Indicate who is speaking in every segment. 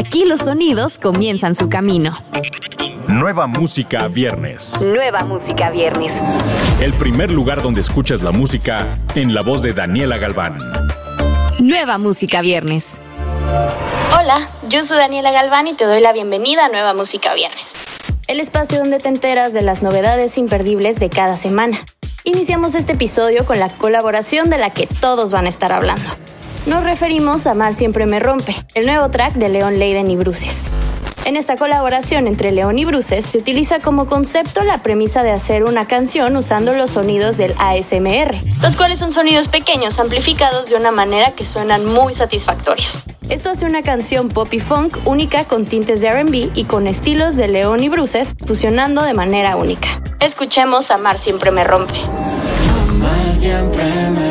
Speaker 1: Aquí los sonidos comienzan su camino.
Speaker 2: Nueva música viernes.
Speaker 1: Nueva música viernes.
Speaker 2: El primer lugar donde escuchas la música en la voz de Daniela Galván.
Speaker 1: Nueva música viernes.
Speaker 3: Hola, yo soy Daniela Galván y te doy la bienvenida a Nueva Música Viernes. El espacio donde te enteras de las novedades imperdibles de cada semana. Iniciamos este episodio con la colaboración de la que todos van a estar hablando. Nos referimos a Mar Siempre Me Rompe, el nuevo track de León Leiden y Bruces. En esta colaboración entre León y Bruces se utiliza como concepto la premisa de hacer una canción usando los sonidos del ASMR, los cuales son sonidos pequeños amplificados de una manera que suenan muy satisfactorios. Esto hace una canción pop y funk única con tintes de RB y con estilos de León y Bruces fusionando de manera única. Escuchemos a Mar Siempre Me Rompe.
Speaker 4: Amar siempre me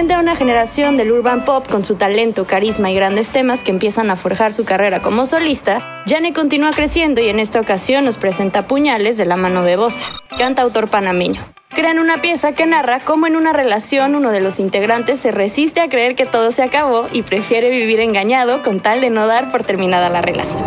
Speaker 3: Perteneciente a una generación del urban pop con su talento, carisma y grandes temas que empiezan a forjar su carrera como solista, Jane continúa creciendo y en esta ocasión nos presenta Puñales de la mano de Bosa, cantautor panameño. Crean una pieza que narra cómo en una relación uno de los integrantes se resiste a creer que todo se acabó y prefiere vivir engañado con tal de no dar por terminada la relación.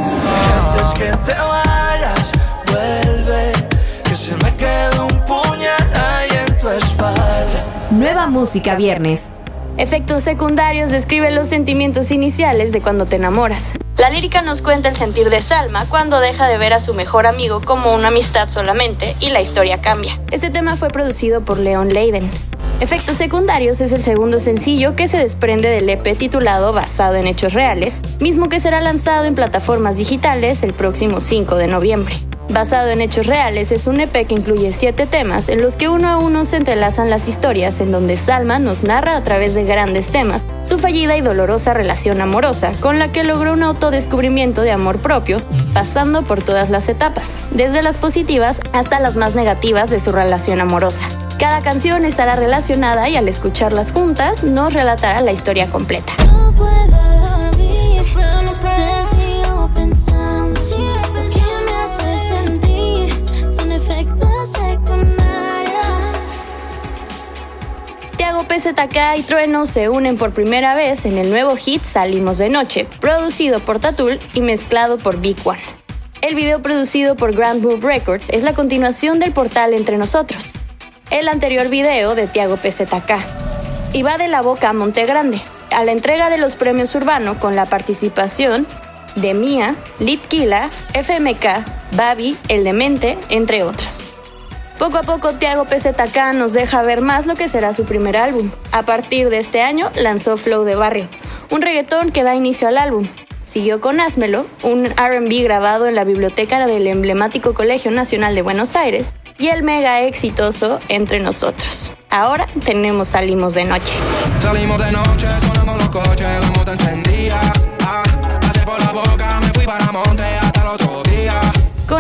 Speaker 1: Música viernes.
Speaker 3: Efectos secundarios describen los sentimientos iniciales de cuando te enamoras. La lírica nos cuenta el sentir de Salma cuando deja de ver a su mejor amigo como una amistad solamente y la historia cambia. Este tema fue producido por Leon Leiden. Efectos secundarios es el segundo sencillo que se desprende del EP titulado Basado en Hechos Reales, mismo que será lanzado en plataformas digitales el próximo 5 de noviembre. Basado en hechos reales es un EP que incluye siete temas en los que uno a uno se entrelazan las historias en donde Salma nos narra a través de grandes temas su fallida y dolorosa relación amorosa con la que logró un autodescubrimiento de amor propio pasando por todas las etapas, desde las positivas hasta las más negativas de su relación amorosa. Cada canción estará relacionada y al escucharlas juntas nos relatará la historia completa. PZK y Trueno se unen por primera vez en el nuevo hit Salimos de Noche, producido por Tatul y mezclado por Big One. El video producido por Grand Move Records es la continuación del portal Entre Nosotros, el anterior video de Tiago PZK. Y va de la boca a Monte Grande, a la entrega de los premios Urbano con la participación de Mía, Litkila, FMK, Babi, El Demente, entre otros. Poco a poco Tiago PZK nos deja ver más lo que será su primer álbum. A partir de este año lanzó Flow de Barrio, un reggaetón que da inicio al álbum. Siguió con Házmelo, un RB grabado en la biblioteca del emblemático Colegio Nacional de Buenos Aires, y el mega exitoso Entre Nosotros. Ahora tenemos Salimos de Noche.
Speaker 5: Salimos de noche, sonamos los coches, la moto encendía.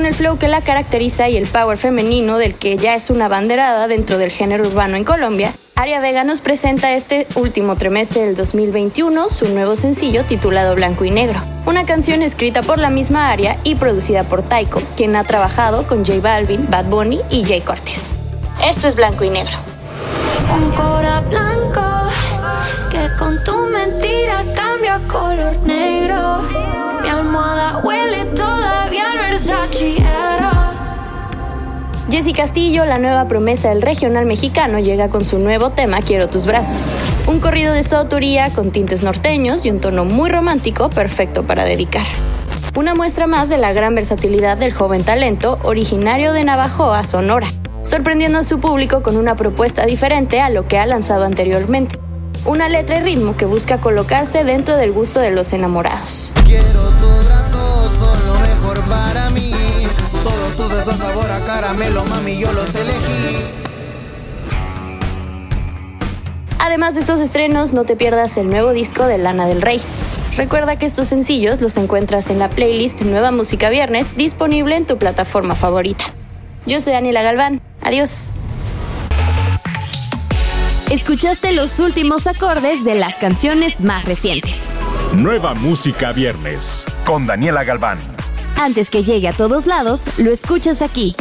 Speaker 5: El
Speaker 3: flow que la caracteriza y el power femenino del que ya es una banderada dentro del género urbano en Colombia, Aria Vega nos presenta este último trimestre del 2021 su nuevo sencillo titulado Blanco y Negro, una canción escrita por la misma Aria y producida por Taiko, quien ha trabajado con J Balvin, Bad Bunny y Jay Cortez. Esto es Blanco y Negro.
Speaker 6: Un cora blanco que con tu mentira cambia color negro. Mi almohada huele todavía
Speaker 3: Jessy Castillo, la nueva promesa del regional mexicano, llega con su nuevo tema Quiero tus brazos. Un corrido de su autoría con tintes norteños y un tono muy romántico perfecto para dedicar. Una muestra más de la gran versatilidad del joven talento originario de Navajoa, Sonora, sorprendiendo a su público con una propuesta diferente a lo que ha lanzado anteriormente. Una letra y ritmo que busca colocarse dentro del gusto de los enamorados.
Speaker 4: Quiero tus brazos, son lo mejor para mí. Todos tus besos sabor a caramelo, mami, yo los elegí.
Speaker 3: Además de estos estrenos, no te pierdas el nuevo disco de Lana del Rey. Recuerda que estos sencillos los encuentras en la playlist Nueva Música Viernes disponible en tu plataforma favorita. Yo soy Daniela Galván. Adiós.
Speaker 1: Escuchaste los últimos acordes de las canciones más recientes.
Speaker 2: Nueva música viernes con Daniela Galván.
Speaker 1: Antes que llegue a todos lados, lo escuchas aquí.